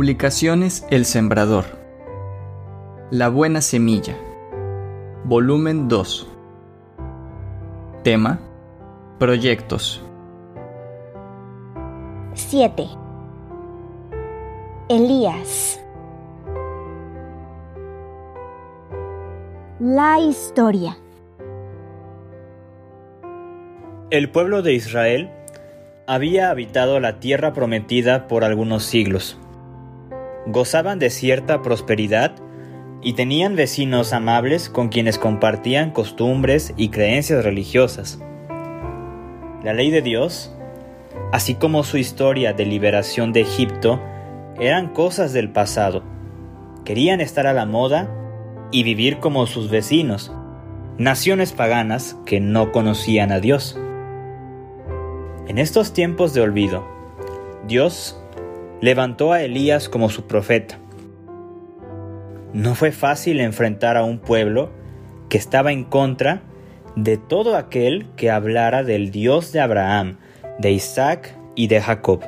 Publicaciones El Sembrador. La Buena Semilla. Volumen 2. Tema. Proyectos. 7. Elías. La historia. El pueblo de Israel había habitado la tierra prometida por algunos siglos gozaban de cierta prosperidad y tenían vecinos amables con quienes compartían costumbres y creencias religiosas. La ley de Dios, así como su historia de liberación de Egipto, eran cosas del pasado. Querían estar a la moda y vivir como sus vecinos, naciones paganas que no conocían a Dios. En estos tiempos de olvido, Dios levantó a Elías como su profeta. No fue fácil enfrentar a un pueblo que estaba en contra de todo aquel que hablara del Dios de Abraham, de Isaac y de Jacob.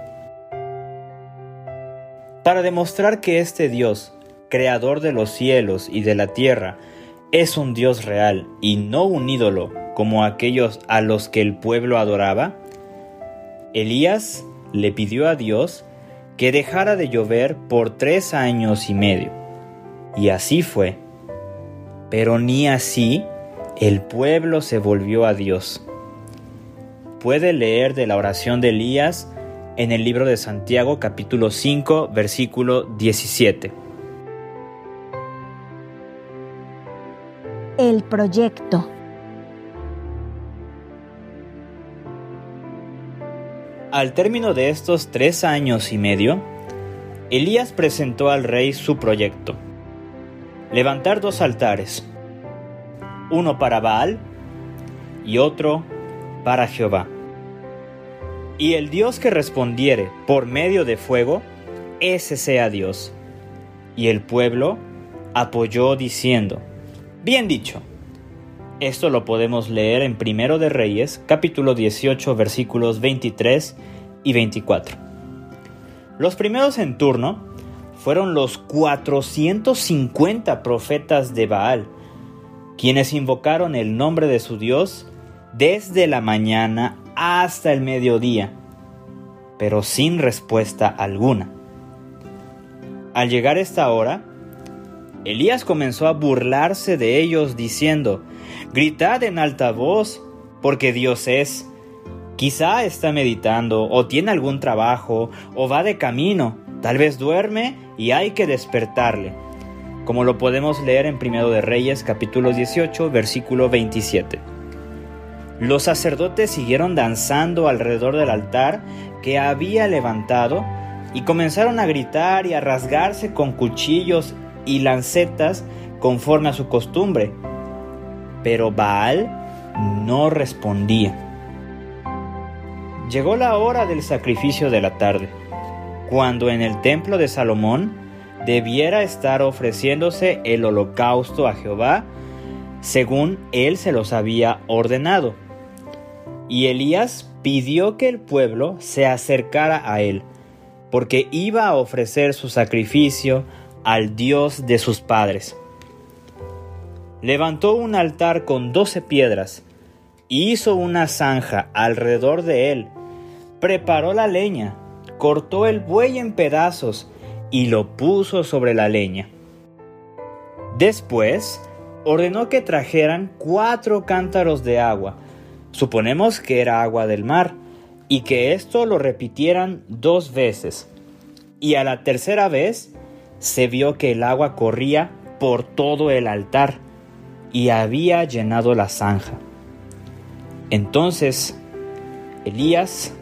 Para demostrar que este Dios, creador de los cielos y de la tierra, es un Dios real y no un ídolo como aquellos a los que el pueblo adoraba, Elías le pidió a Dios que dejara de llover por tres años y medio. Y así fue. Pero ni así el pueblo se volvió a Dios. Puede leer de la oración de Elías en el libro de Santiago capítulo 5 versículo 17. El proyecto. Al término de estos tres años y medio, Elías presentó al rey su proyecto. Levantar dos altares, uno para Baal y otro para Jehová. Y el Dios que respondiere por medio de fuego, ese sea Dios. Y el pueblo apoyó diciendo, Bien dicho. Esto lo podemos leer en Primero de Reyes, capítulo 18, versículos 23 y 24. Los primeros en turno fueron los 450 profetas de Baal, quienes invocaron el nombre de su Dios desde la mañana hasta el mediodía, pero sin respuesta alguna. Al llegar esta hora, Elías comenzó a burlarse de ellos diciendo, Gritad en alta voz, porque Dios es. Quizá está meditando, o tiene algún trabajo, o va de camino, tal vez duerme y hay que despertarle. Como lo podemos leer en Primero de Reyes capítulo 18 versículo 27. Los sacerdotes siguieron danzando alrededor del altar que había levantado y comenzaron a gritar y a rasgarse con cuchillos y lancetas conforme a su costumbre. Pero Baal no respondía. Llegó la hora del sacrificio de la tarde, cuando en el templo de Salomón debiera estar ofreciéndose el holocausto a Jehová, según él se los había ordenado. Y Elías pidió que el pueblo se acercara a él, porque iba a ofrecer su sacrificio al Dios de sus padres. Levantó un altar con doce piedras, y hizo una zanja alrededor de él, preparó la leña, cortó el buey en pedazos y lo puso sobre la leña. Después ordenó que trajeran cuatro cántaros de agua, suponemos que era agua del mar, y que esto lo repitieran dos veces. Y a la tercera vez se vio que el agua corría por todo el altar y había llenado la zanja. Entonces Elías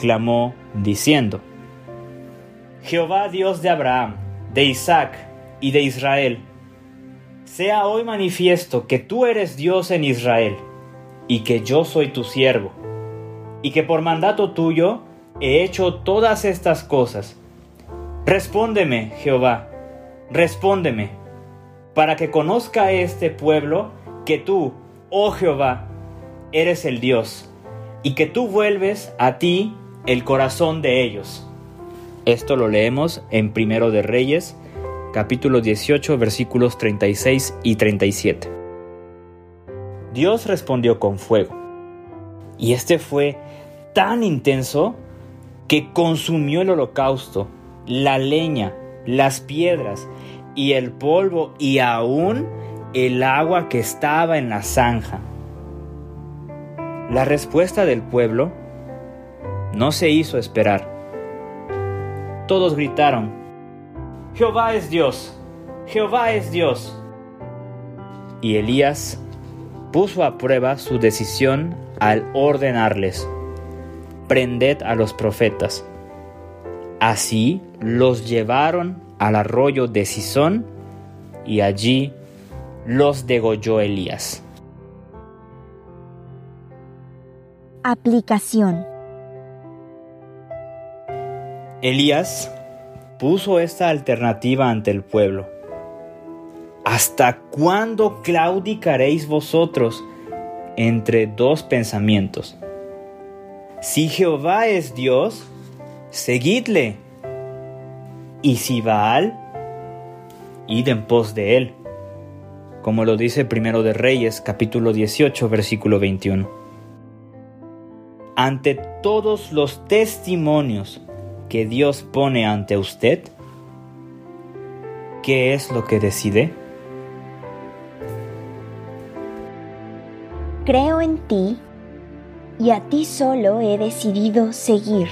clamó diciendo, Jehová Dios de Abraham, de Isaac y de Israel, sea hoy manifiesto que tú eres Dios en Israel, y que yo soy tu siervo, y que por mandato tuyo he hecho todas estas cosas. Respóndeme, Jehová, respóndeme para que conozca este pueblo que tú, oh Jehová, eres el Dios, y que tú vuelves a ti el corazón de ellos. Esto lo leemos en Primero de Reyes, capítulo 18, versículos 36 y 37. Dios respondió con fuego, y este fue tan intenso que consumió el holocausto, la leña, las piedras y el polvo y aún el agua que estaba en la zanja. La respuesta del pueblo no se hizo esperar. Todos gritaron, Jehová es Dios, Jehová es Dios. Y Elías puso a prueba su decisión al ordenarles, prended a los profetas. Así los llevaron al arroyo de Sison y allí los degolló Elías. Aplicación. Elías puso esta alternativa ante el pueblo. ¿Hasta cuándo claudicaréis vosotros entre dos pensamientos? Si Jehová es Dios, seguidle. Y si Baal, id en pos de él. Como lo dice Primero de Reyes, capítulo 18, versículo 21. Ante todos los testimonios que Dios pone ante usted, ¿qué es lo que decide? Creo en ti y a ti solo he decidido seguir.